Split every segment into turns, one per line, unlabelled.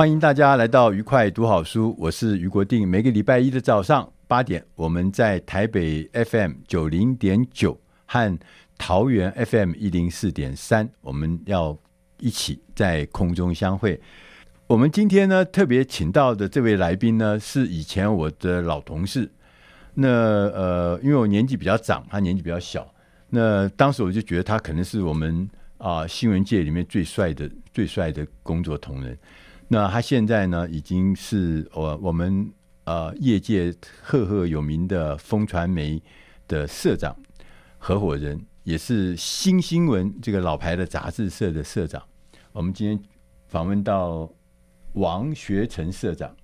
欢迎大家来到愉快读好书，我是俞国定。每个礼拜一的早上八点，我们在台北 FM 九零点九和桃园 FM 一零四点三，我们要。一起在空中相会。我们今天呢，特别请到的这位来宾呢，是以前我的老同事。那呃，因为我年纪比较长，他年纪比较小。那当时我就觉得他可能是我们啊、新闻界里面最帅的、最帅的工作同仁。那他现在呢，已经是我我们呃业界赫赫有名的风传媒的社长、合伙人，也是新新闻这个老牌的杂志社的社长。我们今天访问到王学成社长。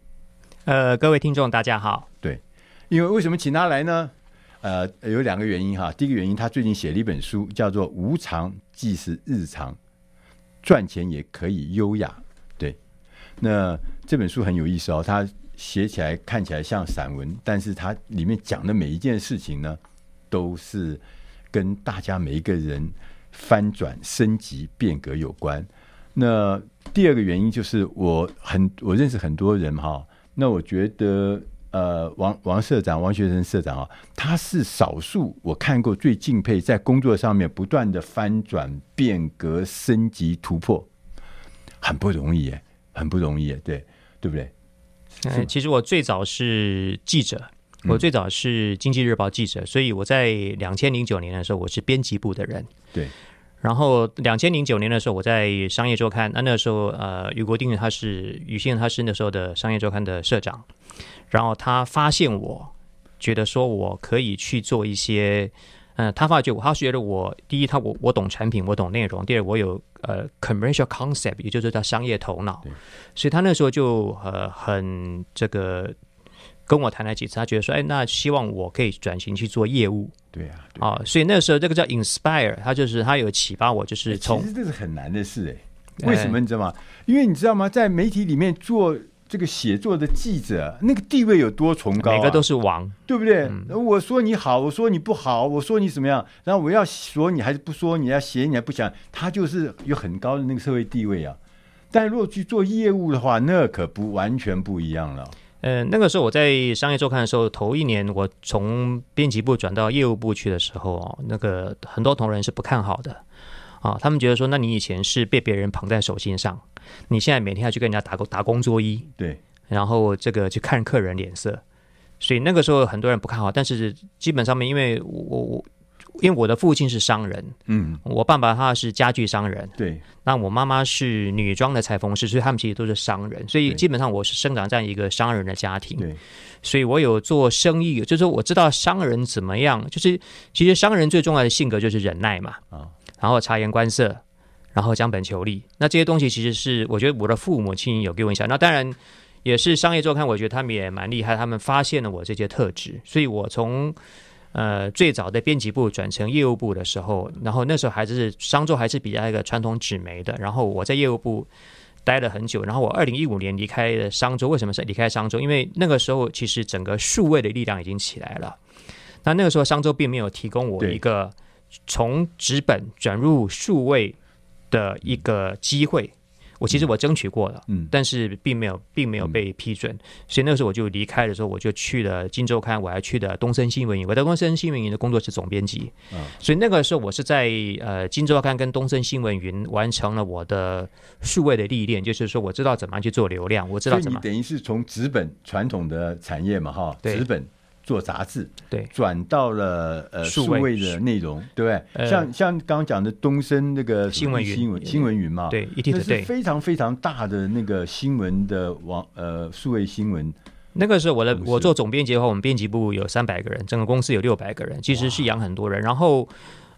呃，各位听众，大家好。
对，因为为什么请他来呢？呃，有两个原因哈。第一个原因，他最近写了一本书，叫做《无常即是日常》，赚钱也可以优雅。那这本书很有意思哦。它写起来看起来像散文，但是它里面讲的每一件事情呢，都是跟大家每一个人翻转、升级、变革有关。那第二个原因就是我很我认识很多人哈，那我觉得呃王王社长王学成社长啊，他是少数我看过最敬佩在工作上面不断的翻转变革升级突破，很不容易耶，很不容易，对对不对？
嗯，其实我最早是记者，我最早是经济日报记者，所以我在两千零九年的时候我是编辑部的人，
对。
然后，两千零九年的时候，我在《商业周刊》，那那时候，呃，于国定他是于先生，他是那时候的《商业周刊》的社长。然后他发现我，觉得说我可以去做一些，嗯、呃，他发觉我，他觉得我，第一，他我我懂产品，我懂内容；第二，我有呃 commercial concept，也就是叫商业头脑。所以他那时候就呃很这个。跟我谈了几次，他觉得说，哎，那希望我可以转型去做业务。
对啊，对啊，
啊，所以那时候这个叫 inspire，他就是他有启发我，就是从
其实这是很难的事哎，为什么你知道吗？因为你知道吗，在媒体里面做这个写作的记者，那个地位有多崇高啊，
每个都是王，
对不对？嗯，我说你好，我说你不好，我说你怎么样，然后我要说你还是不说，你要写你还不想，他就是有很高的那个社会地位啊。但如果去做业务的话，那可不完全不一样了。
嗯、呃，那个时候我在《商业周刊》的时候，头一年我从编辑部转到业务部去的时候哦，那个很多同仁是不看好的啊，他们觉得说，那你以前是被别人捧在手心上，你现在每天要去跟人家打工打工作揖，
对，
然后这个去看客人脸色，所以那个时候很多人不看好，但是基本上面，因为我我。因为我的父亲是商人，嗯，我爸爸他是家具商人，
对，
那我妈妈是女装的裁缝师，所以他们其实都是商人，所以基本上我是生长在一个商人的家庭，对，所以我有做生意，就是说我知道商人怎么样，就是其实商人最重要的性格就是忍耐嘛，啊，然后察言观色，然后将本求利，那这些东西其实是我觉得我的父母亲有给我影响，那当然也是商业周刊，我觉得他们也蛮厉害，他们发现了我这些特质，所以我从。呃，最早的编辑部转成业务部的时候，然后那时候还是商周还是比较一个传统纸媒的，然后我在业务部待了很久，然后我二零一五年离开了商周。为什么是离开商周？因为那个时候其实整个数位的力量已经起来了，那那个时候商周并没有提供我一个从纸本转入数位的一个机会。我其实我争取过了，
嗯，
但是并没有并没有被批准，嗯、所以那个时候我就离开的时候，我就去了《金周刊》，我还去的东森新闻营，我在东森新闻营的工作是总编辑，嗯，所以那个时候我是在呃《金周刊》跟东森新闻云完成了我的数位的历练，就是说我知道怎么样去做流量，我知道怎么，
等于是从纸本传统的产业嘛，哈，纸本。做杂志，
对，
转到了呃数位的内容，对不对？
呃、
像像刚刚讲的东森那个
新闻云
新闻新闻云嘛，
对，
那是非常非常大的那个新闻的网呃数位新闻。
那个时候我的我做总编辑的话，我们编辑部有三百个人，整个公司有六百个人，其实是养很多人。然后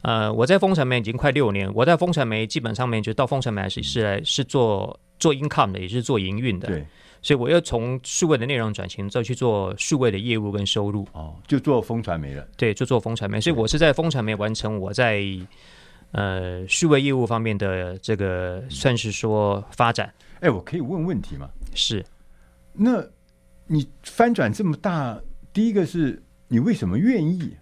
呃，我在风传媒已经快六年，我在风传媒基本上面就到风传媒是是来是做做 income 的，也是做营运的，
对。
所以我要从数位的内容转型，再去做数位的业务跟收入。
哦，就做风传媒了。
对，就做风传媒。所以我是在风传媒完成我在呃数位业务方面的这个算是说发展。
哎，我可以问问题吗？
是。
那你翻转这么大，第一个是你为什么愿意？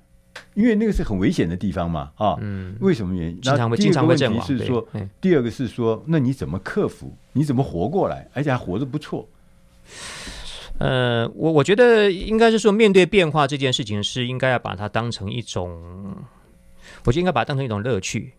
因为那个是很危险的地方嘛，啊，嗯，为什么原因？
经常会经常会阵亡。
是说，第二个是说，那你怎么克服？你怎么活过来？而且还活得不错。
呃，我我觉得应该是说，面对变化这件事情是应该要把它当成一种，我觉得应该把它当成一种乐趣，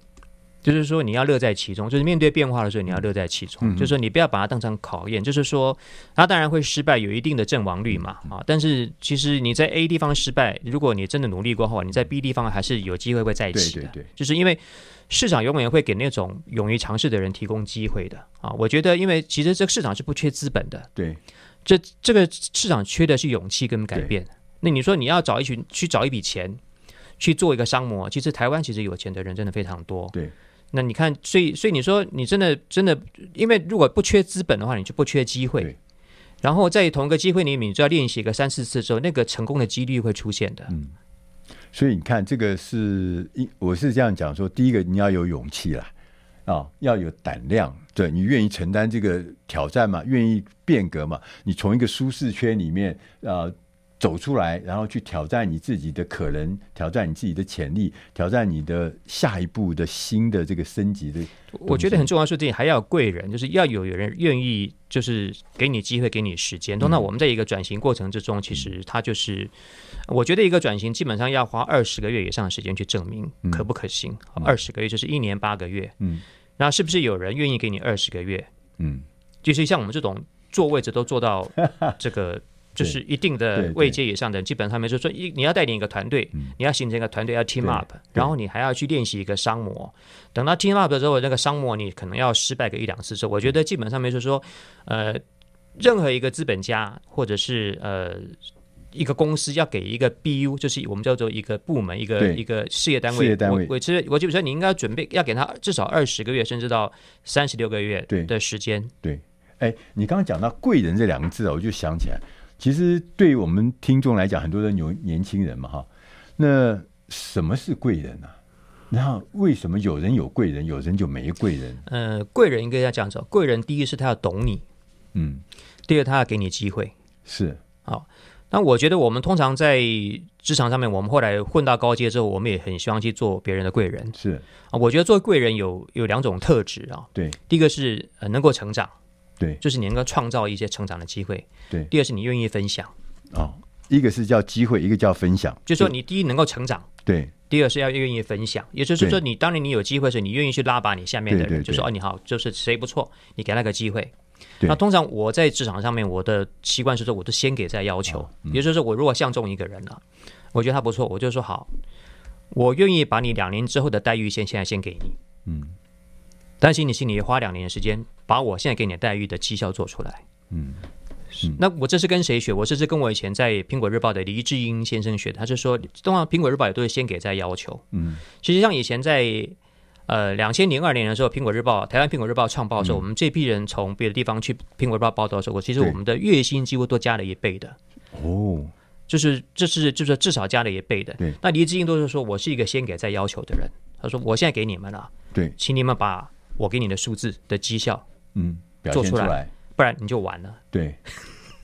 就是说你要乐在其中，就是面对变化的时候你要乐在其中，嗯、就是说你不要把它当成考验，就是说它当然会失败，有一定的阵亡率嘛啊，但是其实你在 A 地方失败，如果你真的努力过后，你在 B 地方还是有机会会再起的，
对对对，
就是因为市场永远会给那种勇于尝试的人提供机会的啊，我觉得因为其实这个市场是不缺资本的，
对。
这这个市场缺的是勇气跟改变。那你说你要找一群去找一笔钱去做一个商模，其实台湾其实有钱的人真的非常多。
对。
那你看，所以所以你说你真的真的，因为如果不缺资本的话，你就不缺机会。然后在同一个机会里面，你就要练习个三四次之后，那个成功的几率会出现的。
嗯。所以你看，这个是一我是这样讲说，第一个你要有勇气啦。啊、要有胆量，对，你愿意承担这个挑战嘛？愿意变革嘛？你从一个舒适圈里面啊、走出来，然后去挑战你自己的可能，挑战你自己的潜力，挑战你的下一步的新的这个升级的。
我觉得很重要的是，这里还要贵人，就是要有有人愿意，就是给你机会，给你时间。那、嗯、我们在一个转型过程之中，其实它就是，我觉得一个转型基本上要花二十个月以上的时间去证明可不可行。二、嗯、十个月就是一年八个月。嗯。那是不是有人愿意给你二十个月？嗯，就是像我们这种坐位置都坐到这个，就是一定的位阶以上的，基本上面就是说，一你要带领一个团队，你要形成一个团队，要 team up，然后你还要去练习一个商模。等到 team up 的时候，那个商模你可能要失败个一两次之后，我觉得基本上面就是说，呃，任何一个资本家或者是呃。一个公司要给一个 BU，就是我们叫做一个部门，一个一个事业单位。事业单位，我我其实我基本上你应该准备要给他至少二十个月，甚至到三十六个月的时间。
对，哎，你刚刚讲到贵人这两个字啊，我就想起来，其实对于我们听众来讲，很多的年年轻人嘛，哈，那什么是贵人呢、啊？然后为什么有人有贵人，有人就没贵人？
呃，贵人应该要这样子，贵人第一是他要懂你，
嗯，
第二他要给你机会，
是
好。那我觉得我们通常在职场上面，我们后来混到高阶之后，我们也很希望去做别人的贵人。
是
啊，我觉得做贵人有有两种特质啊。
对，
第一个是呃能够成长，
对，
就是你能够创造一些成长的机会。
对，
第二是你愿意分享。
哦，一个是叫机会，一个叫分享。
就是说你第一能够成长，
对；
第二是要愿意分享，也就是说你当年你有机会时，你愿意去拉拔你下面的人，就说哦你好，就是谁不错，你给他个机会。那通常我在职场上面，我的习惯是说，我都先给再要求。哦嗯、也就是说，我如果相中一个人了，我觉得他不错，我就说好，我愿意把你两年之后的待遇先现在先给你。嗯，担心你心里花两年的时间，把我现在给你的待遇的绩效做出来。嗯，是。那我这是跟谁学？我这是跟我以前在苹果日报的黎智英先生学的。他是说，通常苹果日报也都是先给再要求。嗯，其实像以前在。呃，两千零二年的时候，苹果日报台湾苹果日报创报的时候，嗯、我们这批人从别的地方去苹果日报报道的时候，其实我们的月薪几乎都加了一倍的。哦，就是这是就是至少加了一倍的。对，那黎智英都是说我是一个先给再要求的人。他说我现在给你们了，
对，
请你们把我给你的数字的绩效，嗯，表现出来，不然你就完了。
对，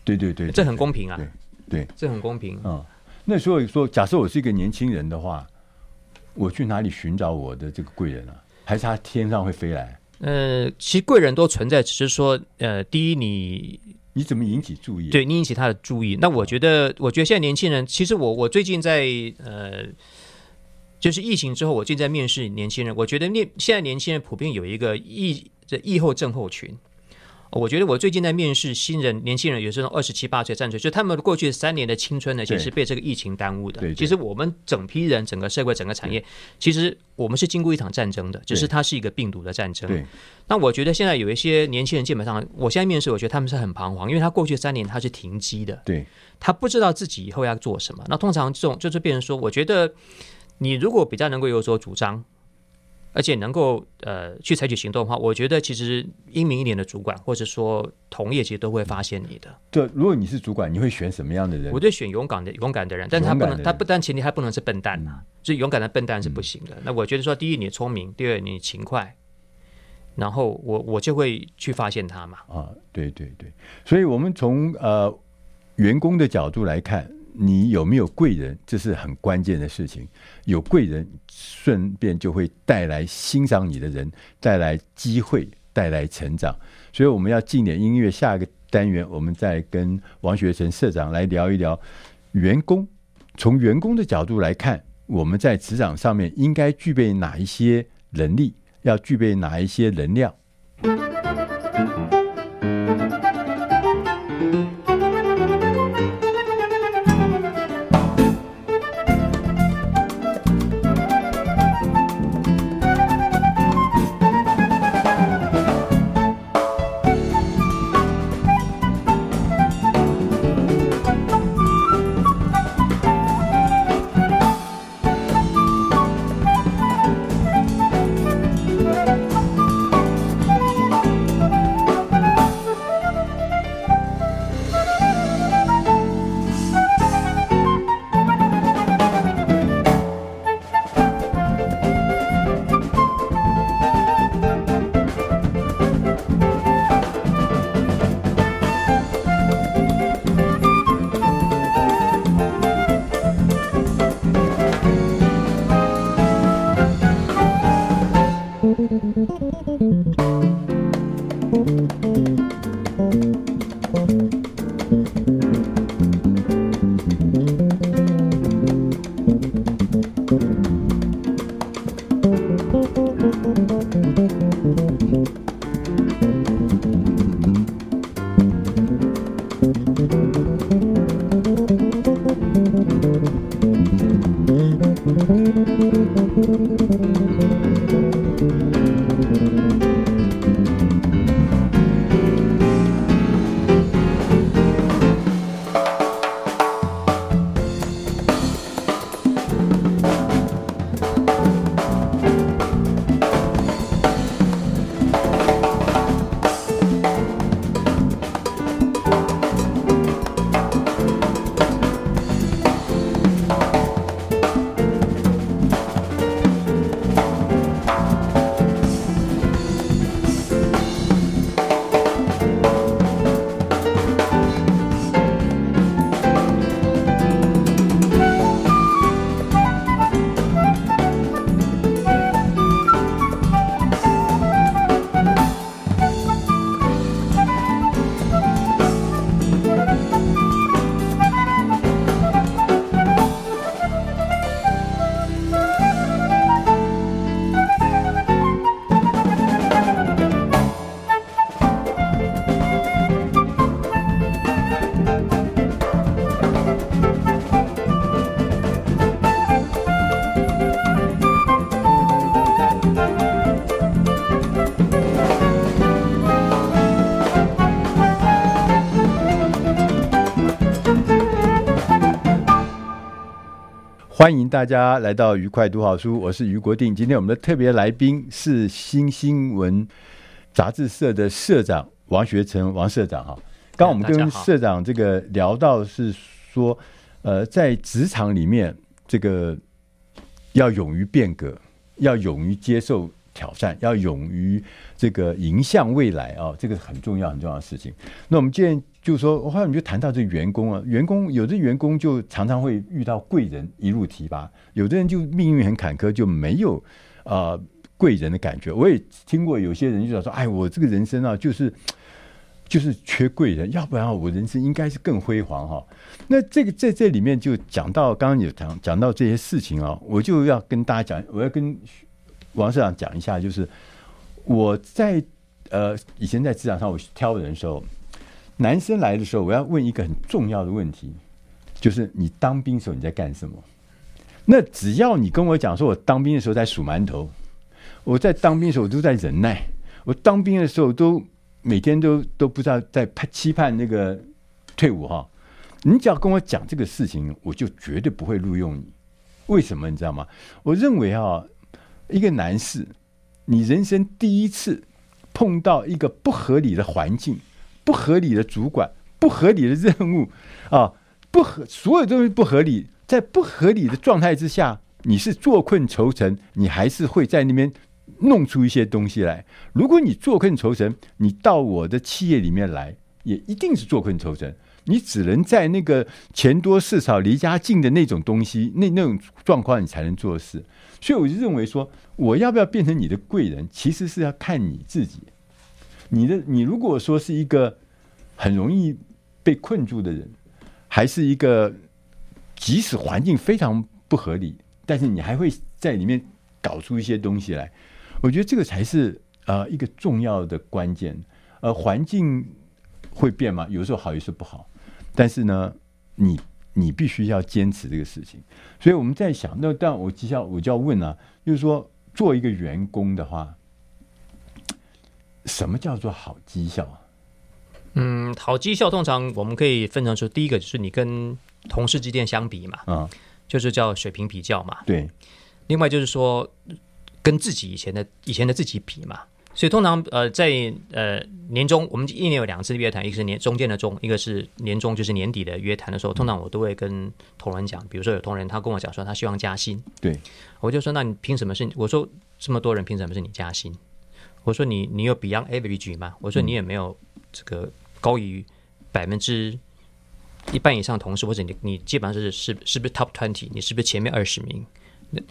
对对对，
这很公平啊。
对，对，
这很公平。
嗯，那所以说，假设我是一个年轻人的话。我去哪里寻找我的这个贵人啊？还是他天上会飞来？
呃，其实贵人都存在，只是说，呃，第一你。
你怎么引起注意？
对，你引起他的注意。那我觉得，我觉得现在年轻人，其实我我最近在呃，就是疫情之后，我最近在面试年轻人。我觉得面现在年轻人普遍有一个疫这疫后症候群。我觉得我最近在面试新人、年轻人，有这种二十七八岁、三十岁，就他们过去三年的青春呢，其实被这个疫情耽误的。
对对对，
其实我们整批人、整个社会、整个产业，其实我们是经过一场战争的，只是它是一个病毒的战争。对。那我觉得现在有一些年轻人，基本上我现在面试，我觉得他们是很彷徨，因为他过去三年他是停机的。
对。
他不知道自己以后要做什么。那通常这种就是变成说，我觉得你如果比较能够有所主张。而且能够呃去采取行动的话，我觉得其实英明一点的主管或者说同业其实都会发现你的。
对，如果你是主管，你会选什么样的人？
我就选勇敢的勇敢的人，但他不能，他不但前提他不能是笨蛋呐、啊，所以勇敢的笨蛋是不行的。嗯、那我觉得说，第一你聪明，第二你勤快，然后我我就会去发现他嘛。
啊，对对对，所以我们从呃员工的角度来看。你有没有贵人？这是很关键的事情。有贵人，顺便就会带来欣赏你的人，带来机会，带来成长。所以我们要进点音乐。下一个单元，我们再跟王学成社长来聊一聊员工。从员工的角度来看，我们在职场上面应该具备哪一些能力？要具备哪一些能量？欢迎大家来到愉快读好书，我是于国定。今天我们的特别来宾是新新闻杂志社的社长王学成王社长哈。刚我们跟社长这个聊到是说，呃，在职场里面，这个要勇于变革，要勇于接受挑战，要勇于这个迎向未来啊，这个很重要很重要的事情。那我们今天。就是说，我后来你就谈到这员工啊，员工有的员工就常常会遇到贵人一路提拔，有的人就命运很坎坷，就没有啊、贵人的感觉。我也听过有些人就讲说：“哎，我这个人生啊，就是就是缺贵人，要不然我人生应该是更辉煌哈。”那这个在这里面就讲到刚刚有讲讲到这些事情啊，我就要跟大家讲，我要跟王社长讲一下，就是我在呃以前在职场上我挑人的时候，男生来的时候，我要问一个很重要的问题，就是你当兵的时候你在干什么？那只要你跟我讲说，我当兵的时候在数馒头，我在当兵的时候我都在忍耐，我当兵的时候都每天都都不知道在盼期盼那个退伍哈。你只要跟我讲这个事情，我就绝对不会录用你。为什么你知道吗？我认为啊，一个男士，你人生第一次碰到一个不合理的环境、不合理的主管、不合理的任务啊，不合所有东西不合理。在不合理的状态之下，你是坐困愁城，你还是会在那边弄出一些东西来。如果你坐困愁城，你到我的企业里面来，也一定是坐困愁城。你只能在那个钱多事少、离家近的那种东西，那那种状况，你才能做事。所以我就认为说，我要不要变成你的贵人，其实是要看你自己。你的你如果说是一个很容易被困住的人，还是一个。即使环境非常不合理，但是你还会在里面搞出一些东西来。我觉得这个才是呃一个重要的关键。呃，环境会变嘛，有时候好，有时候不好。但是呢，你你必须要坚持这个事情。所以我们在想，那但我绩效我就要问啊，就是说做一个员工的话，什么叫做好绩效啊？
嗯，好绩效通常我们可以分成说，第一个就是你跟同事之间相比嘛，嗯，就是叫水平比较嘛。
对。
另外就是说，跟自己以前的以前的自己比嘛。所以通常呃，在呃年终，我们一年有两次约谈，一个是年中间的中，一个是年终，就是年底的约谈的时候，通常我都会跟同仁讲，比如说有同仁他跟我讲说他希望加薪，
对，
我就说那你凭什么是？我说这么多人凭什么是你加薪？我说你你有 beyond average 吗？我说你也没有这个高于百分之。一半以上同事，或者你你基本上是是是不是 top twenty？你是不是前面二十名？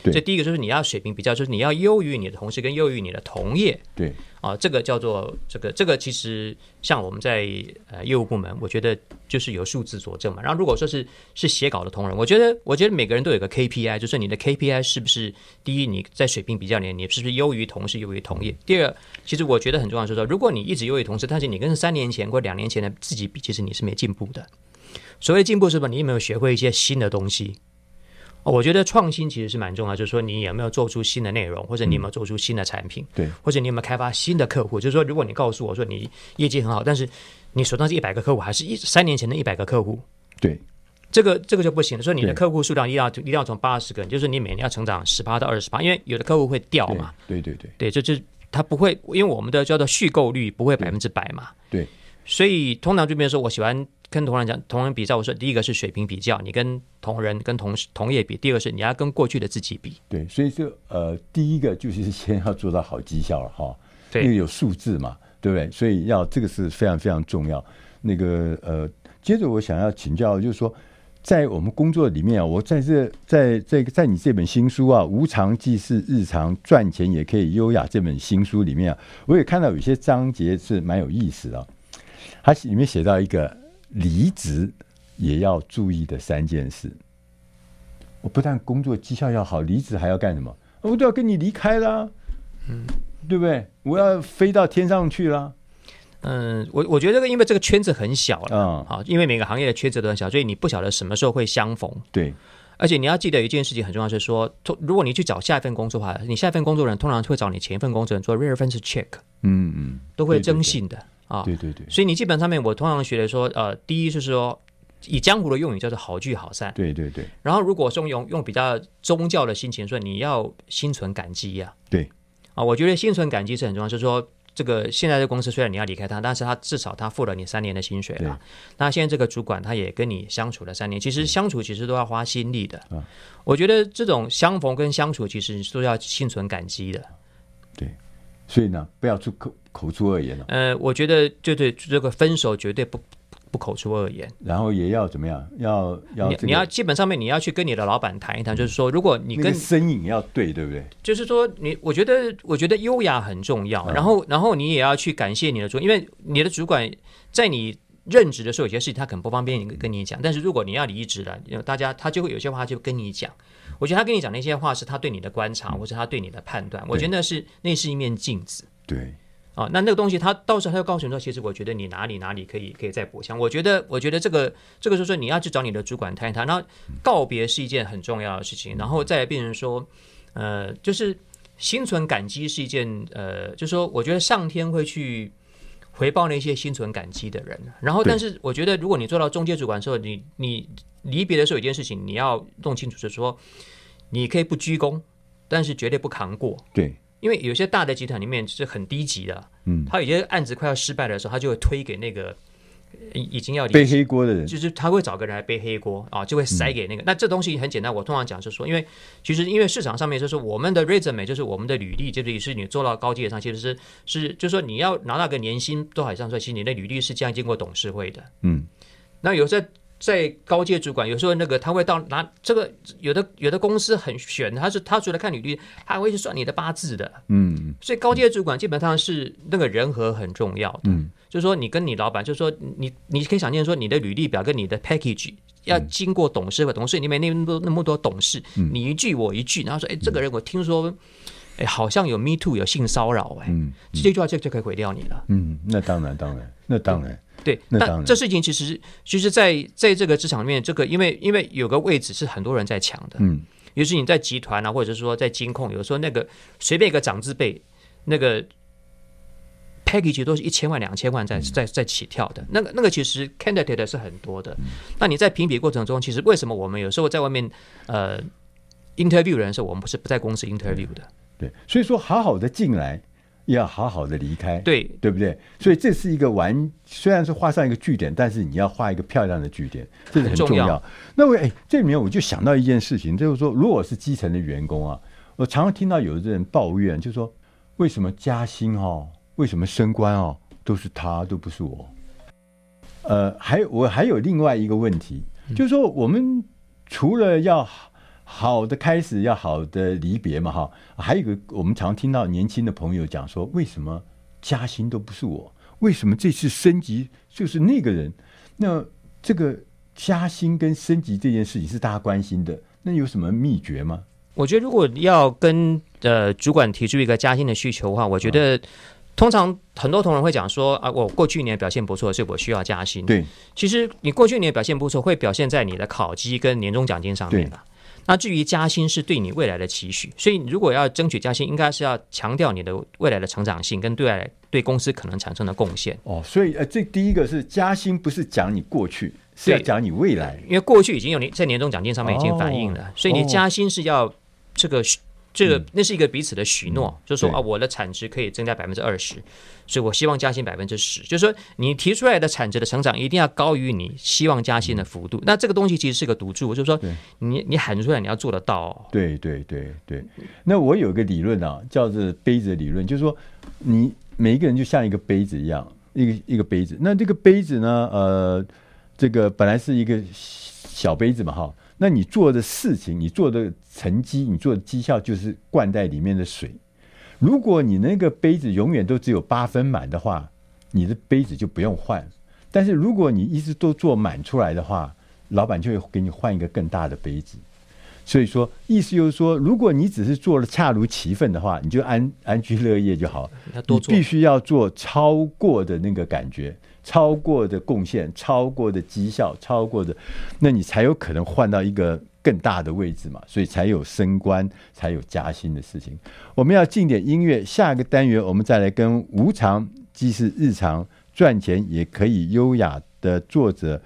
对，这第一个就是你要水平比较，就是你要优于你的同事跟优于你的同业。
对
啊，这个叫做这个这个其实像我们在呃业务部门，我觉得就是有数字佐证嘛。然后如果说是是写稿的同仁，我觉得我觉得每个人都有个 KPI，就是你的 KPI 是不是第一？你在水平比较里，你是不是优于同事、优于同业？第二，其实我觉得很重要，就是说如果你一直优于同事，但是你跟三年前或两年前的自己比，其实你是没进步的。所谓进步是吧？你有没有学会一些新的东西？我觉得创新其实是蛮重要，就是说你有没有做出新的内容，或者你有没有做出新的产品？
对，
或者你有没有开发新的客户？就是说，如果你告诉我说你业绩很好，但是你手上是一百个客户，还是一三年前的一百个客户？
对，
这个这个就不行了。所以你的客户数量一定要一定要从八十个，就是你每年要成长十八到二十八，因为有的客户会掉嘛。
对对对
对，就就他不会，因为我们的叫做续购率不会百分之百嘛。
对，
所以通常就比如说我喜欢。跟同仁讲，同仁比较，我说第一个是水平比较，你跟同仁、跟同事、同业比；第二个是你要跟过去的自己比。
对，所以就呃，第一个就是先要做到好绩效了哈，
对，
因为有数字嘛，对不对？所以要这个是非常非常重要。那个呃，接着我想要请教，就是说，在我们工作里面啊，我在这在这个在你这本新书啊，《无常即是日常，赚钱也可以优雅》这本新书里面啊，我也看到有些章节是蛮有意思的，它里面写到一个。离职也要注意的三件事。我不但工作绩效要好，离职还要干什么？我都要跟你离开啦，嗯，对不对？我要飞到天上去啦。
嗯，我我觉得这个，因为这个圈子很小了，嗯，好，因为每个行业的圈子都很小，所以你不晓得什么时候会相逢。
对，
而且你要记得一件事情很重要，就是说，如果你去找下一份工作的话，你下一份工作人通常会找你前一份工作人做 reference check，
嗯嗯，
都会征信的。啊，
对对对，
所以你基本上面，我通常学的说，呃，第一就是说，以江湖的用语叫做好聚好散，
对对对。
然后如果说用用比较宗教的心情说，你要心存感激呀，
对，
啊，我觉得心存感激是很重要。就是说，这个现在的公司虽然你要离开他，但是他至少他付了你三年的薪水了。那现在这个主管他也跟你相处了三年，其实相处其实都要花心力的。我觉得这种相逢跟相处其实都要心存感激的。
对，所以呢，不要出口。口出恶言了。
呃，我觉得就对这个分手绝对不不口出恶言，
然后也要怎么样？要要、这个、
你你要基本上面你要去跟你的老板谈一谈，就是说，如果你跟
身影要对，对不对？
就是说你，我觉得我觉得优雅很重要，然后然后你也要去感谢你的主，因为你的主管在你任职的时候，有些事情他可能不方便跟你讲，但是如果你要离职了，大家他就会有些话就跟你讲。我觉得他跟你讲那些话是他对你的观察，或者他对你的判断。我觉得那是那是一面镜子。
对。
啊，那那个东西，他到时候他就告诉你说，其实我觉得你哪里哪里可以可以再补强。我觉得，我觉得这个这个就是说，你要去找你的主管谈一谈。然后告别是一件很重要的事情，然后再变成说，呃，就是心存感激是一件呃，就是说，我觉得上天会去回报那些心存感激的人。然后，但是我觉得，如果你做到中介主管的时候，你你离别的时候，有一件事情你要弄清楚，就是说，你可以不鞠躬，但是绝对不扛过。
对。
因为有些大的集团里面是很低级的，嗯，他有些案子快要失败的时候，他就会推给那个已经要
背黑锅的人，
就是他会找个人来背黑锅啊，就会塞给那个。嗯、那这东西很简单，我通常讲就是说，因为其实因为市场上面就是我们的 resume 就是我们的履历，就是是你做到高阶上，其实是是就是说你要拿到个年薪多少以上，所以其实你的履历是这样经过董事会的，嗯，那有时候。在高阶主管，有时候那个他会到拿这个，有的有的公司很悬，他是他除了看履历，他还会去算你的八字的，嗯，所以高阶主管基本上是那个人和很重要的，嗯，就是说你跟你老板，就是说你你可以想见说你的履历表跟你的 package 要经过董事会，董事里面那么多那么多董事，你一句我一句，然后说，哎，这个人我听说，哎，好像有 me too 有性骚扰，哎，嗯，这句话就就可以毁掉你了，
嗯，那当然当然，那当然。
对，那这事情其实其实，在在这个职场里面，这个因为因为有个位置是很多人在抢的，嗯，尤其你在集团啊，或者是说在金控，有时候那个随便一个长字辈，那个 package 都是一千万、两千万在在在起跳的，那个那个其实 candidate 是很多的。那你在评比过程中，其实为什么我们有时候在外面呃 interview 人的时候，我们不是不在公司 interview 的？
对，所以说好好的进来。要好好的离开，
对
对不对？所以这是一个完，虽然是画上一个句点，但是你要画一个漂亮的句点，这是很重要。重要那我哎，这里面我就想到一件事情，就是说，如果是基层的员工啊，我常常听到有的人抱怨，就是说，为什么加薪哦，为什么升官哦，都是他，都不是我。呃，还有我还有另外一个问题，就是说，我们除了要。好的开始要好的离别嘛，哈，还有一个我们常听到年轻的朋友讲说，为什么加薪都不是我？为什么这次升级就是那个人？那这个加薪跟升级这件事情是大家关心的，那有什么秘诀吗？
我觉得如果要跟呃主管提出一个加薪的需求的话，我觉得通常很多同仁会讲说啊，我过去一年表现不错，所以我需要加薪。
对，
其实你过去一年表现不错，会表现在你的考绩跟年终奖金上面的。那至于加薪是对你未来的期许，所以如果要争取加薪，应该是要强调你的未来的成长性跟对外对公司可能产生的贡献。
哦，所以呃，这第一个是加薪，不是讲你过去，是要讲你未来，
因为过去已经有年在年终奖金上面已经反映了，哦、所以你加薪是要这个。这个那是一个彼此的许诺，嗯、就是说啊，我的产值可以增加百分之二十，所以我希望加薪百分之十。就是说，你提出来的产值的成长一定要高于你希望加薪的幅度。嗯、那这个东西其实是个赌注，就是说你，你你喊出来，你要做得到、哦。
对对对对。那我有一个理论啊，叫做杯子理论，就是说，你每一个人就像一个杯子一样，一个一个杯子。那这个杯子呢，呃，这个本来是一个小杯子嘛，哈。那你做的事情，你做的成绩，你做的绩效，就是灌在里面的水。如果你那个杯子永远都只有八分满的话，你的杯子就不用换。但是如果你一直都做满出来的话，老板就会给你换一个更大的杯子。所以说，意思就是说，如果你只是做了恰如其分的话，你就安安居乐业就好。你必须要做超过的那个感觉。超过的贡献，超过的绩效，超过的，那你才有可能换到一个更大的位置嘛，所以才有升官，才有加薪的事情。我们要进点音乐，下一个单元我们再来跟无常既是日常赚钱也可以优雅的作者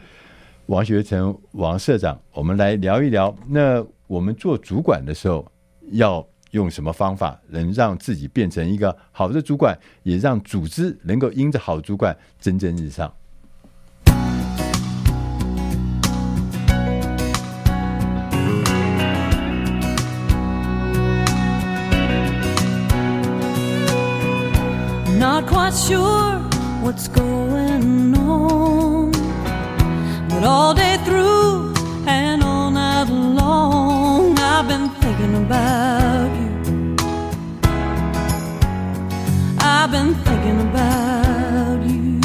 王学成王社长，我们来聊一聊。那我们做主管的时候要。用什么方法能让自己变成一个好的主管，也让组织能够因着好主管蒸蒸日上
？Not quite sure what's going on. But all day through and all night long, I've been thinking about you. I've been thinking about you.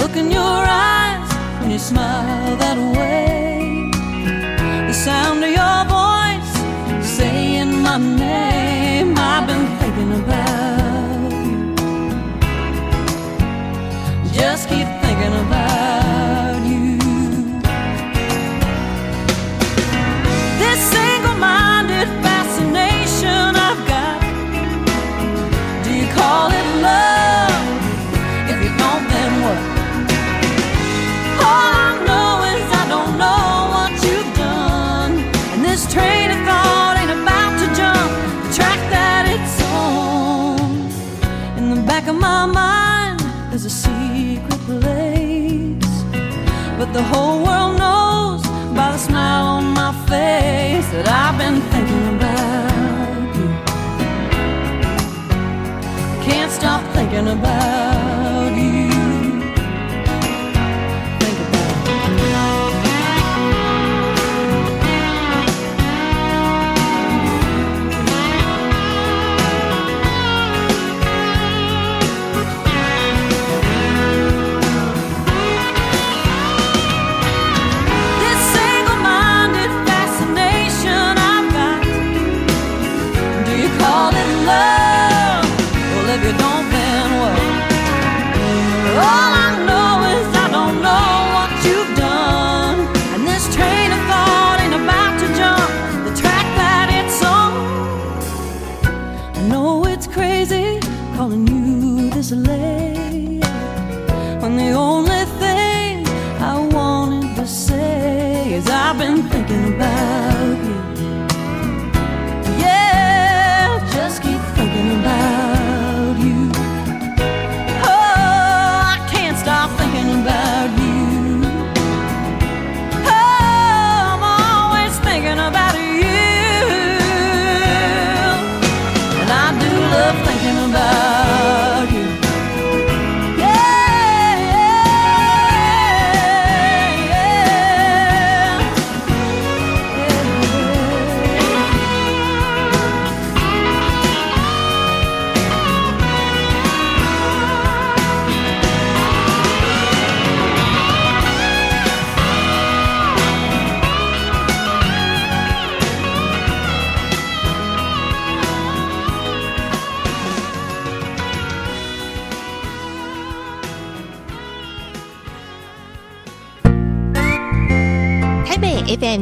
Look in your eyes when you smile that way. Whole world knows by the smile on my face that I've been thinking about you. Can't stop thinking about All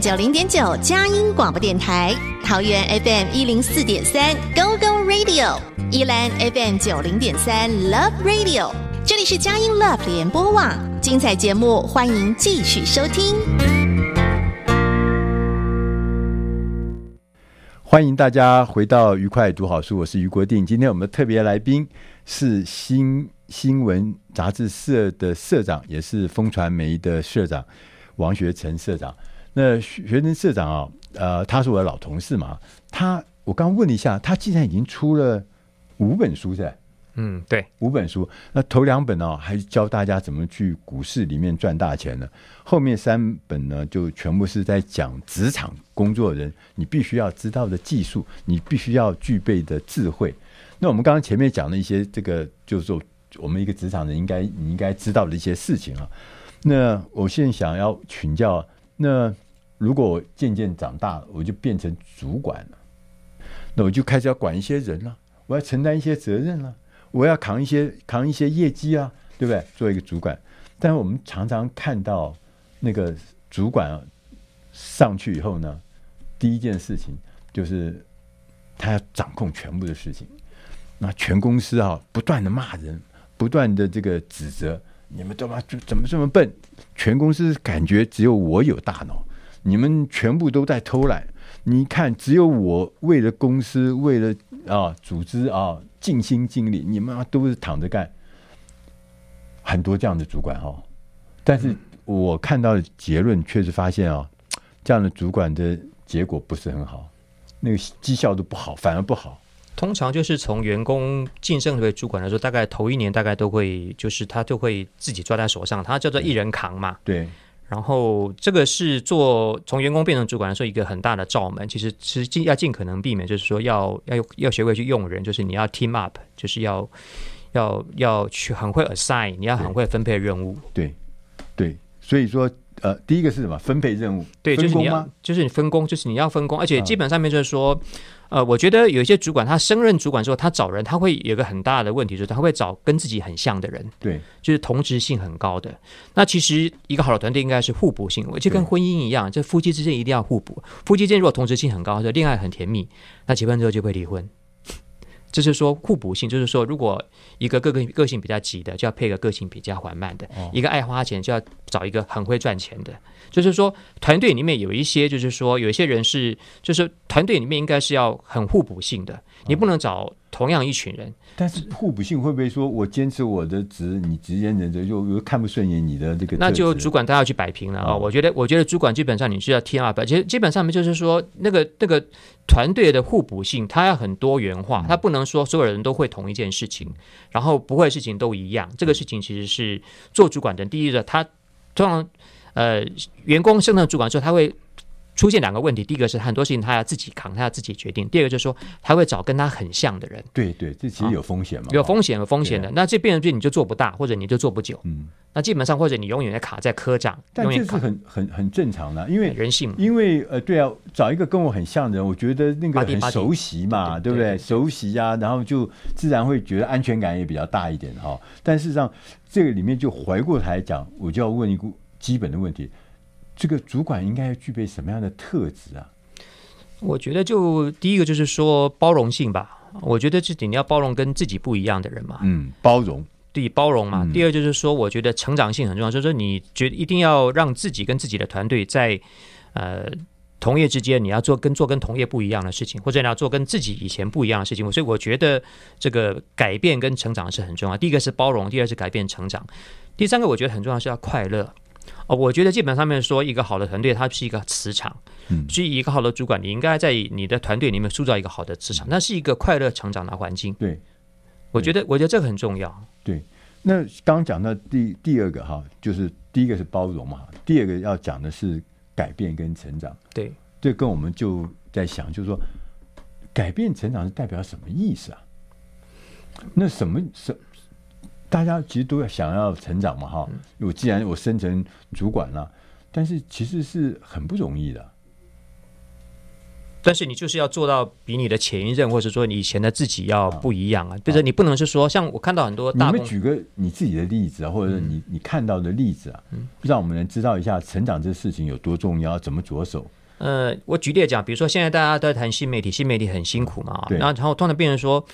九零点九佳音广播电台，桃园 FM 一零四点三 Go Go Radio，宜兰 FM 九零点三 Love Radio，这里是佳音 Love 联播网，精彩节目欢迎继续收听。
欢迎大家回到愉快读好书，我是于国定。今天我们的特别来宾是新新闻杂志社的社长，也是风传媒的社长王学成社长。那学生社长啊，呃，他是我的老同事嘛。他我刚问了一下，他竟然已经出了五本书，在
嗯，对，
五本书。那头两本呢、啊，还教大家怎么去股市里面赚大钱呢。后面三本呢，就全部是在讲职场工作人你必须要知道的技术，你必须要具备的智慧。那我们刚刚前面讲的一些，这个就是说，我们一个职场人应该你应该知道的一些事情啊。那我现在想要请教，那如果我渐渐长大了，我就变成主管了，那我就开始要管一些人了，我要承担一些责任了，我要扛一些扛一些业绩啊，对不对？做一个主管，但是我们常常看到那个主管上去以后呢，第一件事情就是他要掌控全部的事情，那全公司啊不断的骂人，不断的这个指责。你们都嘛就怎么这么笨？全公司感觉只有我有大脑，你们全部都在偷懒。你看，只有我为了公司，为了啊组织啊尽心尽力，你们都是躺着干。很多这样的主管哈，但是我看到的结论确实发现啊，这样的主管的结果不是很好，那个绩效都不好，反而不好。
通常就是从员工晋升为主管来说，大概头一年大概都会，就是他就会自己抓在手上，他叫做一人扛嘛。
对。
然后这个是做从员工变成主管来说一个很大的罩门，其实其实尽要尽可能避免，就是说要要要学会去用人，就是你要 team up，就是要要要去很会 assign，你要很会分配任务。
对对，所以说。呃，第一个是什么？分配任务，
对，就是你要，就是你分工，就是你要分工，而且基本上面就是说，呃，我觉得有一些主管他升任主管之后，他找人他会有个很大的问题，就是他会找跟自己很像的人，
对，
就是同质性很高的。那其实一个好的团队应该是互补性，就跟婚姻一样，这夫妻之间一定要互补。夫妻之间如果同质性很高，就恋爱很甜蜜，那结婚之后就会离婚。就是说互补性，就是说，如果一个个个个性比较急的，就要配个个性比较缓慢的；一个爱花钱，就要找一个很会赚钱的。就是说，团队里面有一些，就是说，有一些人是，就是团队里面应该是要很互补性的，你不能找同样一群人。
但是互补性会不会说我坚持我的职，你直接忍着又又看不顺眼你的这个？
那就主管他要去摆平了啊、哦！我觉得，我觉得主管基本上你是要 team up，其实基本上就是说，那个那个团队的互补性，它要很多元化，它不能说所有人都会同一件事情，然后不会事情都一样。这个事情其实是做主管的第一个，他通常呃员工升到主管之后，他会。出现两个问题，第一个是很多事情他要自己扛，他要自己决定；第二个就是说他会找跟他很像的人。
对对，这其实有风险嘛？
有风险，有风险的。那这变成你就做不大，或者你就做不久。嗯，那基本上或者你永远在卡在科长。
但这是很很很正常的，因为
人性。
因为呃，对啊，找一个跟我很像的人，我觉得那个很熟悉嘛，对不对？熟悉啊，然后就自然会觉得安全感也比较大一点哈。但事实上，这个里面就回过头来讲，我就要问一个基本的问题。这个主管应该要具备什么样的特质啊？
我觉得，就第一个就是说包容性吧。我觉得自己你要包容跟自己不一样的人嘛。
嗯，包容，
对，包容嘛。嗯、第二就是说，我觉得成长性很重要，就是说你觉得一定要让自己跟自己的团队在呃同业之间，你要做跟做跟同业不一样的事情，或者你要做跟自己以前不一样的事情。所以我觉得这个改变跟成长是很重要。第一个是包容，第二是改变成长，第三个我觉得很重要是要快乐。哦，我觉得基本上面说，一个好的团队，它是一个磁场。嗯，所以一个好的主管，你应该在你的团队里面塑造一个好的磁场，那是一个快乐成长的环境。
对，
我觉得，我觉得这个很重要。
对，那刚刚讲到第第二个哈，就是第一个是包容嘛，第二个要讲的是改变跟成长。
对，
这跟我们就在想，就是说，改变成长是代表什么意思啊？那什么什？大家其实都要想要成长嘛，哈！我既然我升成主管了，但是其实是很不容易的。
但是你就是要做到比你的前一任，或者说你以前的自己要不一样啊！就是你不能是说，像我看到很多大，
你们举个你自己的例子啊，或者是你你看到的例子啊，让我们能知道一下成长这事情有多重要，怎么着手？
呃，我举例讲，比如说现在大家都在谈新媒体，新媒体很辛苦嘛，然后然后突然变成说，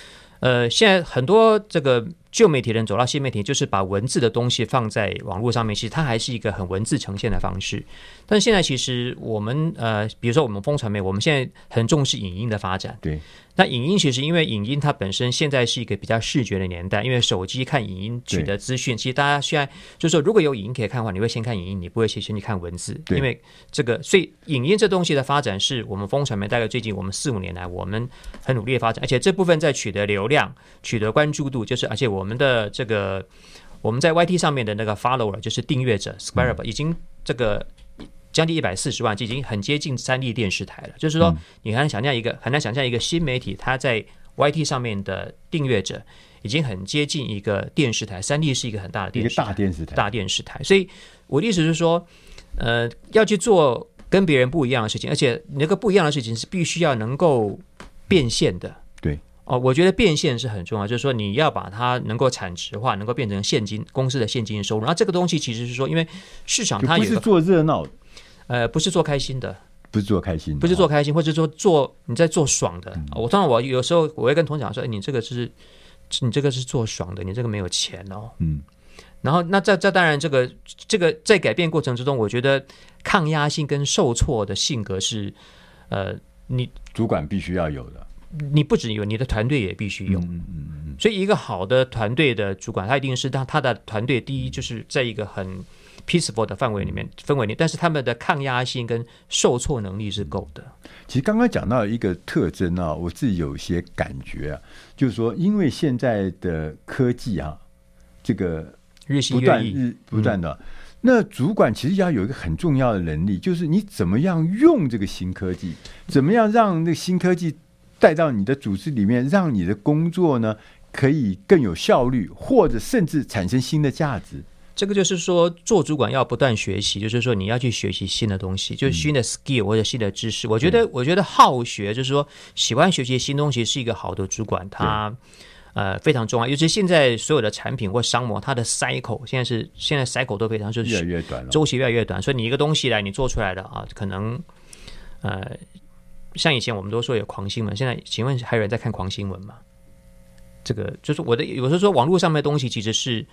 呃，现在很多这个。旧媒体人走到新媒体，就是把文字的东西放在网络上面，其实它还是一个很文字呈现的方式。但是现在其实我们呃，比如说我们风传媒，我们现在很重视影音的发展。
对。
那影音其实因为影音它本身现在是一个比较视觉的年代，因为手机看影音取得资讯，其实大家现在就是说如果有影音可以看的话，你会先看影音，你不会先先去看文字。因为这个，所以影音这东西的发展是我们风传媒大概最近我们四五年来我们很努力的发展，而且这部分在取得流量、取得关注度，就是而且我们的这个我们在 YT 上面的那个 follower 就是订阅者 subscriber 已经这个。将近一百四十万，就已经很接近三立电视台了。就是说，你很难想象一个很难想象一个新媒体，它在 YT 上面的订阅者已经很接近一个电视台。三立是一个很大的电视台，
大电视台，
大电视台。所以我的意思是说，呃，要去做跟别人不一样的事情，而且那个不一样的事情是必须要能够变现的。
对，
哦，我觉得变现是很重要，就是说你要把它能够产值化，能够变成现金公司的现金收入。然后这个东西其实是说，因为市场它也
不是做热闹。
呃，不是做开心的，
不是做开心的，
不是做开心，或者说做你在做爽的。嗯、我当然，我有时候我会跟同事讲说，哎，你这个是，你这个是做爽的，你这个没有钱哦。嗯。然后，那这这当然，这个这个在改变过程之中，我觉得抗压性跟受挫的性格是，呃，你
主管必须要有的。
你不只有，你的团队也必须有。嗯嗯嗯。所以，一个好的团队的主管，他一定是他他的团队第一就是在一个很。peaceful 的范围里面氛围里，但是他们的抗压性跟受挫能力是够的。
其实刚刚讲到一个特征啊，我自己有一些感觉啊，就是说，因为现在的科技啊，这个
日新月异，
日不断的，嗯、那主管其实要有一个很重要的能力，就是你怎么样用这个新科技，怎么样让那个新科技带到你的组织里面，让你的工作呢可以更有效率，或者甚至产生新的价值。
这个就是说，做主管要不断学习，就是说你要去学习新的东西，就是新的 skill 或者新的知识。嗯、我觉得，我觉得好学就是说喜欢学习新东西是一个好的主管，他呃非常重要。尤其现在所有的产品或商模，它的 cycle 现在是现在 cycle 都非常就是
越来越短了，
周期越来越短。所以你一个东西来，你做出来的啊，可能呃像以前我们都说有狂新闻，现在请问还有人在看狂新闻吗？这个就是我的，有时候说网络上面的东西其实是。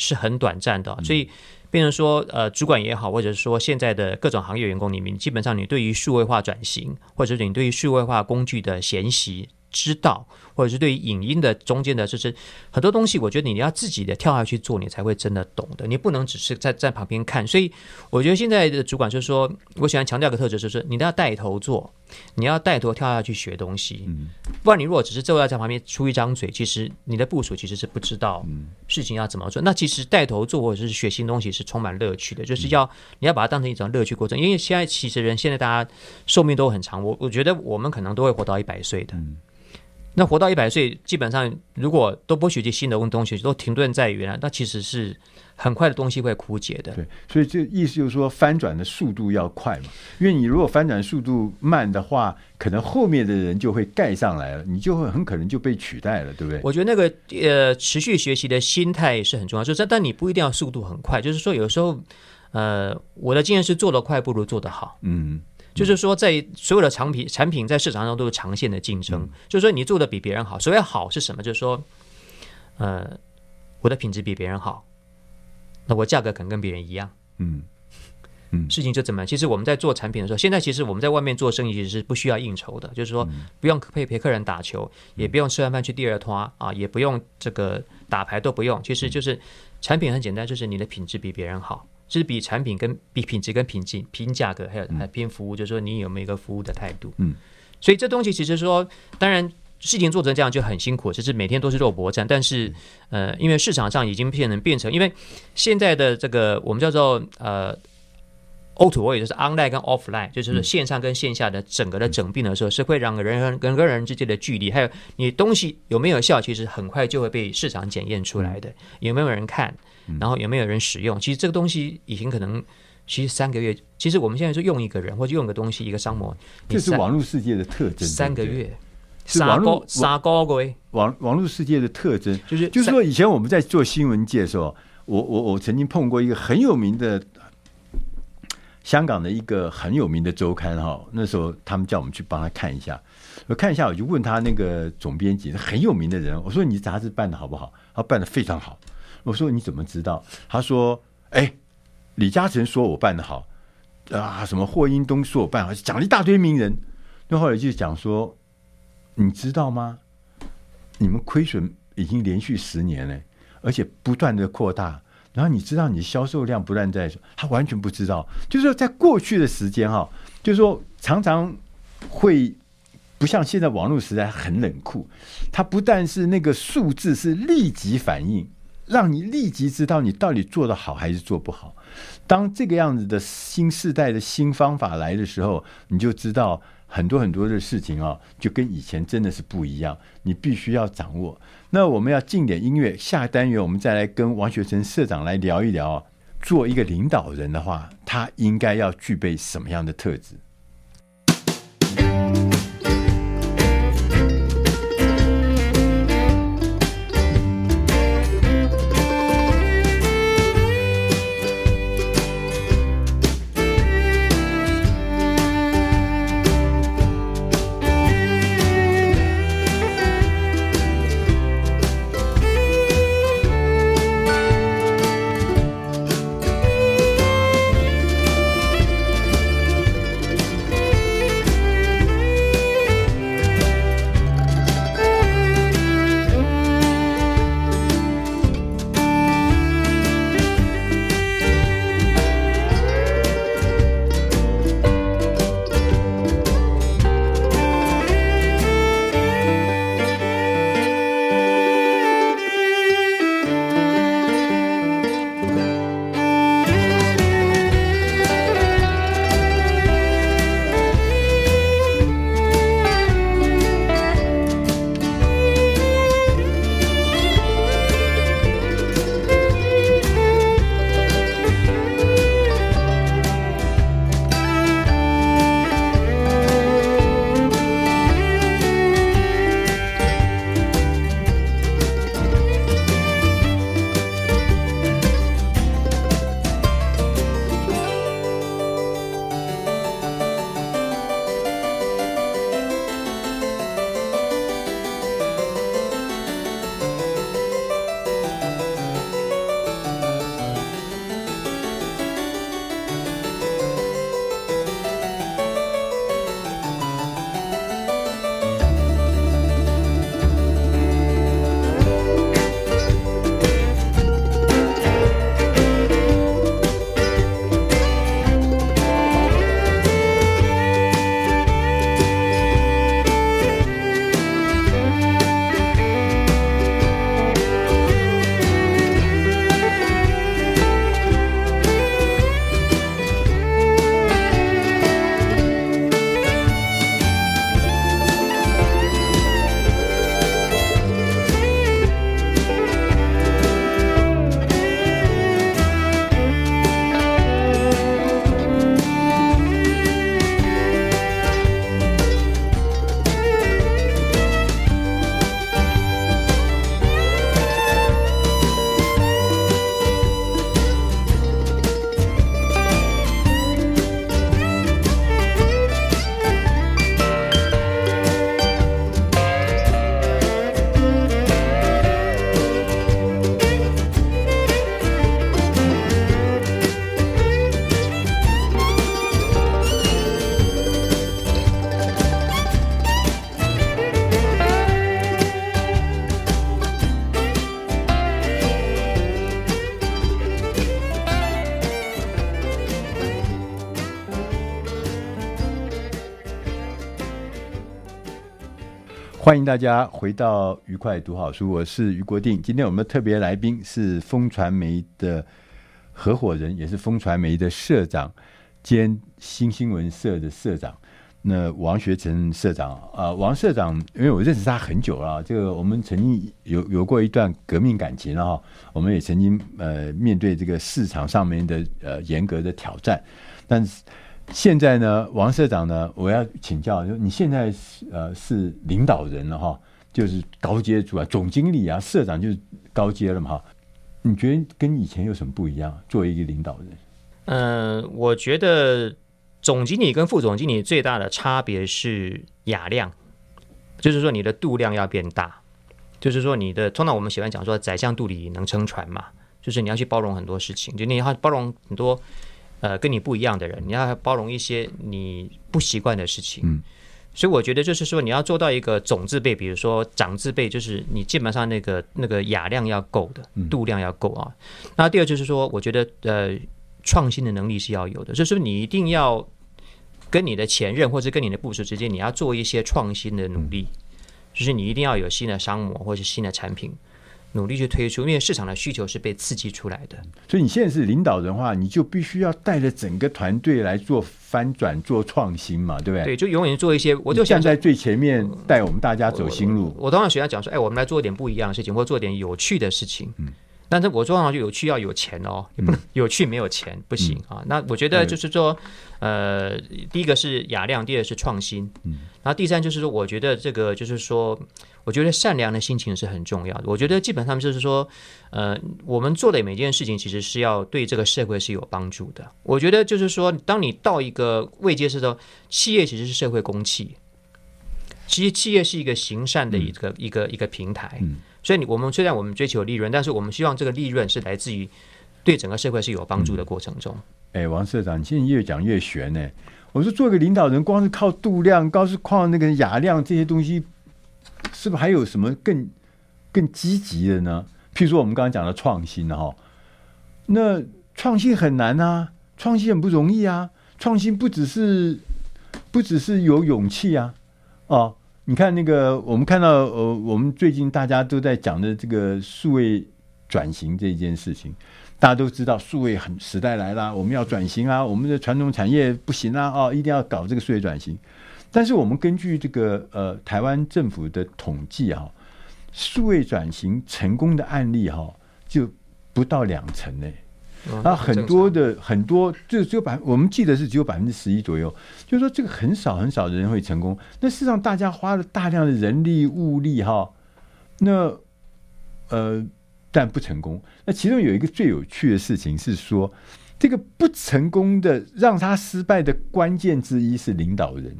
是很短暂的，所以变成说，呃，主管也好，或者是说现在的各种行业员工里面，基本上你对于数位化转型，或者是你对于数位化工具的研习。知道，或者是对于影音的中间的，就是很多东西，我觉得你要自己的跳下去做，你才会真的懂的。你不能只是在在旁边看。所以，我觉得现在的主管就是说，我喜欢强调一个特质，就是你都要带头做，你要带头跳下去学东西。嗯，不然你如果只是坐在在旁边出一张嘴，其实你的部署其实是不知道事情要怎么做。那其实带头做或者是学新东西是充满乐趣的，就是要你要把它当成一种乐趣过程。因为现在其实人现在大家寿命都很长，我我觉得我们可能都会活到一百岁的。那活到一百岁，基本上如果都不学习新的东西，都停顿在原来，那其实是很快的东西会枯竭的。
对，所以这意思就是说，翻转的速度要快嘛。因为你如果翻转速度慢的话，可能后面的人就会盖上来了，你就会很可能就被取代了，对不对？
我觉得那个呃，持续学习的心态是很重要。就是，但你不一定要速度很快，就是说，有时候呃，我的经验是做得快不如做得好。嗯。就是说，在所有的产品产品在市场上都是长线的竞争。嗯、就是说，你做的比别人好。所谓好是什么？就是说，呃，我的品质比别人好，那我价格可能跟别人一样。嗯嗯，事情就怎么样？其实我们在做产品的时候，现在其实我们在外面做生意其实是不需要应酬的。就是说，不用陪陪客人打球，也不用吃完饭去第二摊啊，也不用这个打牌都不用。其实就是产品很简单，就是你的品质比别人好。是比产品跟比品质跟品质拼价格，还有还拼服务，就是说你有没有一个服务的态度。嗯，所以这东西其实说，当然事情做成这样就很辛苦，就是每天都是肉搏战。但是呃，因为市场上已经变成变成，因为现在的这个我们叫做呃 O to O，也就是 online 跟 offline，就是线上跟线下的整个的整并的时候，是会让人人跟跟人之间的距离，还有你东西有没有效，其实很快就会被市场检验出来的，有没有人看。然后有没有人使用？其实这个东西已经可能，其实三个月。其实我们现在是用一个人或者用个东西，一个商模，
这是网络世界的特征。
三个月，
是网络
三个月，
网网络世界的特征，就是就是说，以前我们在做新闻界的时候，我我我曾经碰过一个很有名的香港的一个很有名的周刊哈，那时候他们叫我们去帮他看一下，我看一下，我就问他那个总编辑，很有名的人，我说你杂志办的好不好？他办的非常好。我说你怎么知道？他说：“哎，李嘉诚说我办的好啊，什么霍英东说我办好，讲了一大堆名人。那后来就讲说，你知道吗？你们亏损已经连续十年了，而且不断的扩大。然后你知道你销售量不断在，他完全不知道。就是说，在过去的时间哈，就是说常常会不像现在网络时代很冷酷，它不但是那个数字是立即反应。”让你立即知道你到底做得好还是做不好。当这个样子的新时代的新方法来的时候，你就知道很多很多的事情啊，就跟以前真的是不一样。你必须要掌握。那我们要进点音乐，下单元我们再来跟王学成社长来聊一聊。做一个领导人的话，他应该要具备什么样的特质？欢迎大家回到愉快读好书，我是于国定。今天我们的特别来宾是风传媒的合伙人，也是风传媒的社长兼新新闻社的社长。那王学成社长啊，王社长，因为我认识他很久了，这个我们曾经有有过一段革命感情哈，我们也曾经呃面对这个市场上面的呃严格的挑战，但是现在呢，王社长呢，我要请教，就你现在是呃是领导人了哈，就是高阶主管、总经理啊，社长就是高阶了嘛哈，你觉得跟以前有什么不一样？作为一个领导人，
嗯、我觉得。总经理跟副总经理最大的差别是雅量，就是说你的度量要变大，就是说你的通常我们喜欢讲说宰相肚里能撑船嘛，就是你要去包容很多事情，就你要包容很多呃跟你不一样的人，你要包容一些你不习惯的事情。嗯，所以我觉得就是说你要做到一个总字辈，比如说长字辈，就是你基本上那个那个雅量要够的，度量要够啊。那第二就是说，我觉得呃。创新的能力是要有的，就是你一定要跟你的前任或者跟你的部署之间，你要做一些创新的努力，就是你一定要有新的商模或者新的产品，努力去推出，因为市场的需求是被刺激出来的。
所以你现在是领导人的话，你就必须要带着整个团队来做翻转、做创新嘛，对不对？
对，就永远做一些，我就想
站在最前面带我们大家走新路。
我，我，我当然喜欢讲说，哎，我们来做一点不一样的事情，或做点有趣的事情。嗯。但是我做上去有趣要有钱哦，也不能有趣没有钱不行啊。那我觉得就是说，呃，第一个是雅量，第二个是创新，嗯然后第三就是说，我觉得这个就是说，我觉得善良的心情是很重要的。我觉得基本上就是说，呃，我们做的每件事情其实是要对这个社会是有帮助的。我觉得就是说，当你到一个位阶的时候，企业其实是社会公器，其实企业是一个行善的一个一个一个平台。嗯所以，你我们虽然我们追求利润，但是我们希望这个利润是来自于对整个社会是有帮助的过程中。
哎、嗯欸，王社长，你现在越讲越悬呢。我说，做个领导人，光是靠度量，光是靠那个雅量这些东西，是不是还有什么更更积极的呢？譬如说，我们刚刚讲的创新哈，那创新很难啊，创新很不容易啊，创新不只是不只是有勇气啊，哦。你看那个，我们看到呃，我们最近大家都在讲的这个数位转型这件事情，大家都知道数位很时代来了，我们要转型啊，我们的传统产业不行啊，哦，一定要搞这个数位转型。但是我们根据这个呃台湾政府的统计啊，数位转型成功的案例哈，就不到两成呢。啊，很多的很多，就只有百，我们记得是只有百分之十一左右，就是说这个很少很少的人会成功。那事实上，大家花了大量的人力物力哈，那呃，但不成功。那其中有一个最有趣的事情是说，这个不成功的让他失败的关键之一是领导人，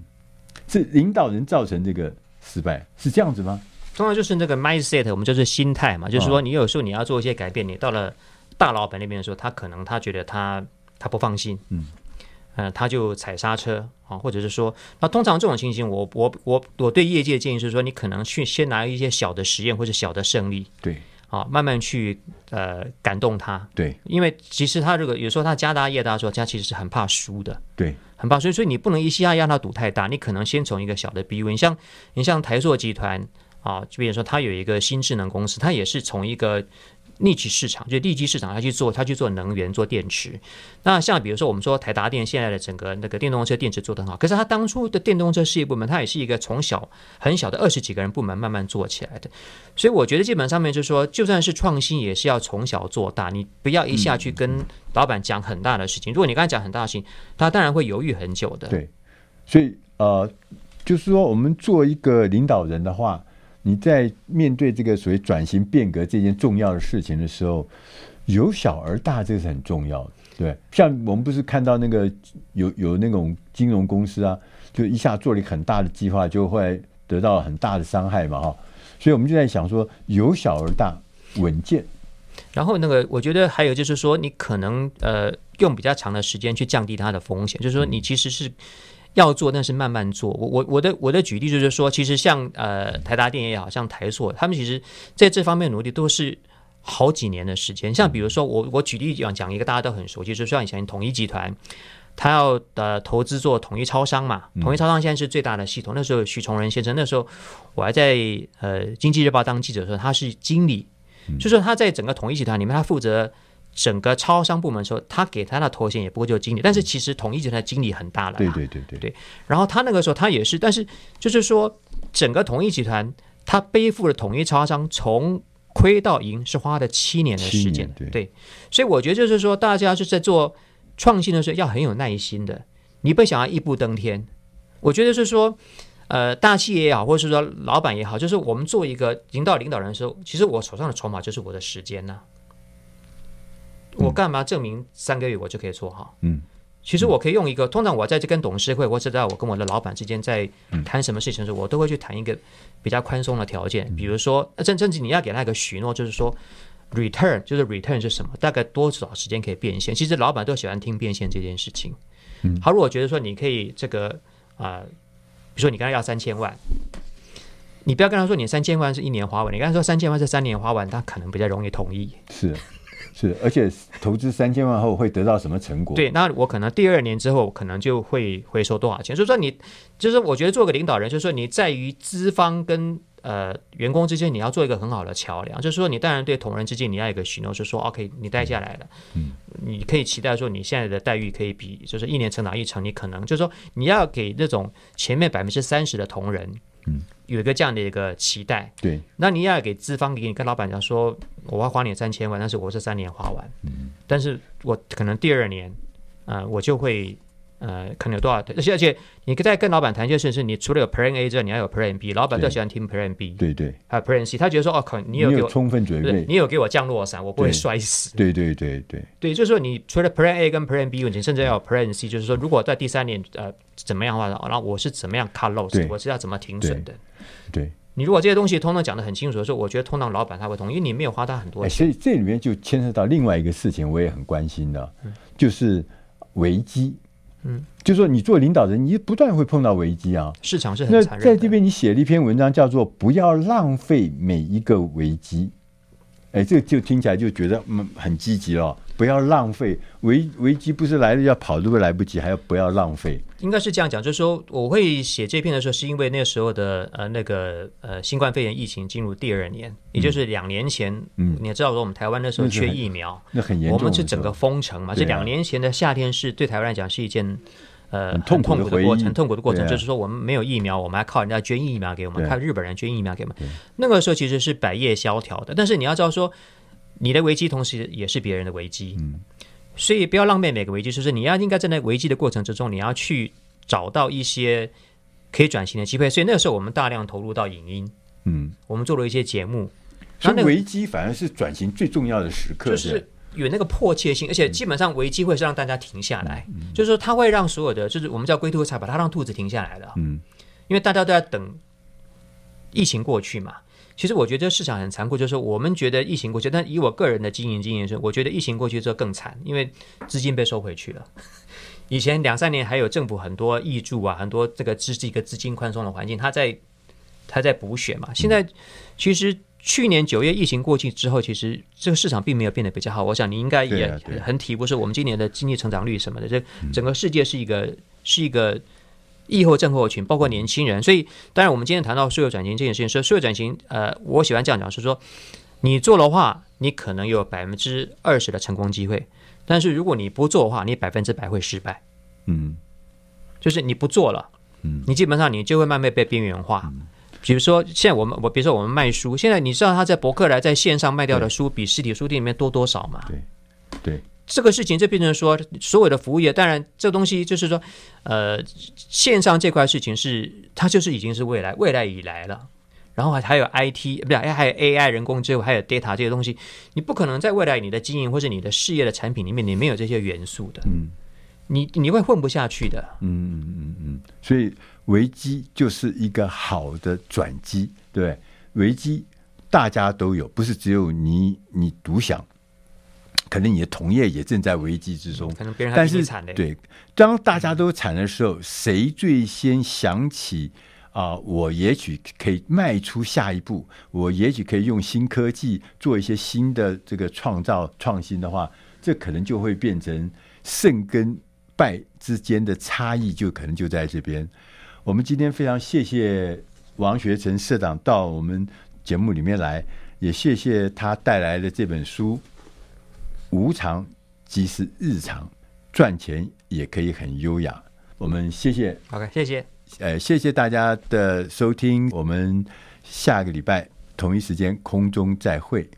是领导人造成这个失败，是这样子吗？
通常就是那个 mindset，我们就是心态嘛，就是说你有时候你要做一些改变，你到了。大老板那边的时候，他可能他觉得他他不放心，嗯，呃，他就踩刹车啊，或者是说，那通常这种情形，我我我我对业界的建议是说，你可能去先拿一些小的实验或者小的胜利，
对，
啊，慢慢去呃感动他，
对，因
为其实他这个有时候他家大业大，说他其实是很怕输的，
对，
很棒，所以所以你不能一下让它赌太大，你可能先从一个小的 B 位，你像你像台硕集团啊，就比如说它有一个新智能公司，它也是从一个。逆势市场就利基市场，他去做，他去做能源，做电池。那像比如说，我们说台达电现在的整个那个电动车电池做得很好，可是他当初的电动车事业部门，他也是一个从小很小的二十几个人部门慢慢做起来的。所以我觉得基本上面就是说，就算是创新，也是要从小做大。你不要一下去跟老板讲很大的事情。如果你刚才讲很大的事情，他当然会犹豫很久的。
对，所以呃，就是说我们做一个领导人的话。你在面对这个所谓转型变革这件重要的事情的时候，由小而大，这是很重要的。对，像我们不是看到那个有有那种金融公司啊，就一下做了一个很大的计划，就会得到很大的伤害嘛，哈。所以我们就在想说，由小而大，稳健。
然后那个，我觉得还有就是说，你可能呃用比较长的时间去降低它的风险，就是说你其实是。要做，但是慢慢做。我我我的我的举例就是说，其实像呃台达电也好像台塑，他们其实在这方面努力都是好几年的时间。像比如说我我举例讲讲一个大家都很熟悉，就是像以前统一集团，他要呃投资做统一超商嘛，统一超商现在是最大的系统。那时候许崇仁先生，那时候我还在呃经济日报当记者的时候，他是经理，就说他在整个统一集团里面，他负责整个超商部门说，他给他的头衔也不过就是经理，但是其实统一集团的经理很大了，
对对对对
对。然后他那个时候他也是，但是就是说整个统一集团，他背负了统一超商从亏到赢是花了七年的时间，对，对。所以我觉得就是说，大家就在做。创新的时候要很有耐心的，你不想要一步登天。我觉得是说，呃，大企业也好，或者是说老板也好，就是我们做一个领导领导人的时候，其实我手上的筹码就是我的时间呐、啊。我干嘛证明三个月我就可以做好？嗯，其实我可以用一个，通常我在这跟董事会，或者在我跟我的老板之间在谈什么事情的时候，我都会去谈一个比较宽松的条件，比如说，甚甚至你要给他一个许诺，就是说。Return 就是 Return 是什么？大概多少时间可以变现？其实老板都喜欢听变现这件事情。嗯，好，如果觉得说你可以这个啊、呃，比如说你跟他要三千万，你不要跟他说你三千万是一年花完，你跟他说三千万是三年花完，他可能比较容易同意。
是是，而且投资三千万后会得到什么成果？
对，那我可能第二年之后可能就会回收多少钱。所以说你就是我觉得做个领导人，就是说你在于资方跟。呃，员工之间你要做一个很好的桥梁，就是说你当然对同仁之间你要有一个许诺，就是说 OK，你待下来了，嗯，你可以期待说你现在的待遇可以比，就是一年成长一成，你可能就是说你要给那种前面百分之三十的同仁，嗯，有一个这样的一个期待，对，那你要给资方给你跟老板讲说，我要花你三千万，但是我是三年花完，嗯，但是我可能第二年，呃，我就会。呃，可能有多少？而且而且，你在跟老板谈一件事，是你除了有 Plan A 之外，你要有 Plan B。老板都喜欢听 Plan B，对对，还有 Plan C。他觉得说，哦，可你有给我
充分准备，
你有给我降落伞，我不会摔死。
对对对对
对，就是说，你除了 Plan A 跟 Plan B，你甚至要有 Plan C，就是说，如果在第三年呃怎么样的话，然后我是怎么样 cut loss，我是要怎么停损的。对，你如果这些东西通通讲的很清楚的时候，我觉得通常老板他会同意，因为你没有花他很多钱。
所以这里面就牵涉到另外一个事情，我也很关心的，就是危机。嗯，就说你做领导人，你不断会碰到危机啊。
市场是很残忍的。
那在这边，你写了一篇文章，叫做“不要浪费每一个危机”。哎，这个就听起来就觉得嗯很积极哦。不要浪费危危机，不是来了要跑都会来不及，还要不要浪费？
应该是这样讲，就是说我会写这篇的时候，是因为那个时候的呃那个呃新冠肺炎疫情进入第二年，也就是两年前。嗯，你也知道说我们台湾那时候缺疫苗，
那很严重。
我们是整个封城嘛，这两年前的夏天是对台湾来讲是一件呃很
痛苦
的过程，痛苦的过程就是说我们没有疫苗，我们还靠人家捐疫苗给我们，靠日本人捐疫苗给我们。那个时候其实是百业萧条的，但是你要知道说。你的危机同时也是别人的危机，嗯，所以不要浪费每个危机。就是你要应该在那危机的过程之中，你要去找到一些可以转型的机会。所以那个时候我们大量投入到影音，嗯，我们做了一些节目。
所以危机反而是转型最重要的时刻，
就是有那个迫切性，而且基本上危机会是让大家停下来，就是说它会让所有的，就是我们叫龟兔赛跑，它让兔子停下来了，嗯，因为大家都在等疫情过去嘛。其实我觉得市场很残酷，就是我们觉得疫情过去，但以我个人的经营经验是，我觉得疫情过去之后更惨，因为资金被收回去了。以前两三年还有政府很多益助啊，很多这个这是一个资金宽松的环境，它在它在补血嘛。现在其实去年九月疫情过去之后，其实这个市场并没有变得比较好。我想你应该也很体不，是我们今年的经济成长率什么的，这整个世界是一个是一个。疫后症候群，包括年轻人，所以当然我们今天谈到数位转型这件事情，说数位转型，呃，我喜欢这样讲，是说你做的话，你可能有百分之二十的成功机会，但是如果你不做的话，你百分之百会失败。嗯，就是你不做了，嗯，你基本上你就会慢慢被边缘化。比如说现在我们我比如说我们卖书，现在你知道他在博客来在线上卖掉的书比实体书店里面多多少吗？对，对。这个事情就变成说，所有的服务业，当然这东西就是说，呃，线上这块事情是它就是已经是未来，未来已来了。然后还还有 IT，不是还有 AI 人工智能，还有 data 这些东西，你不可能在未来你的经营或者你的事业的产品里面，你没有这些元素的，嗯，你你会混不下去的，
嗯嗯嗯嗯。所以危机就是一个好的转机，对，危机大家都有，不是只有你你独享。可能你的同业也正在危机之中，可能别人还比你惨嘞。对，当大家都惨的时候，谁最先想起啊、呃？我也许可以迈出下一步，我也许可以用新科技做一些新的这个创造创新的话，这可能就会变成胜跟败之间的差异就可能就在这边。我们今天非常谢谢王学成社长到我们节目里面来，也谢谢他带来的这本书《无常即是日常》，赚钱也可以很优雅。我们谢谢
，OK，谢谢，
呃，谢谢大家的收听，我们下个礼拜同一时间空中再会。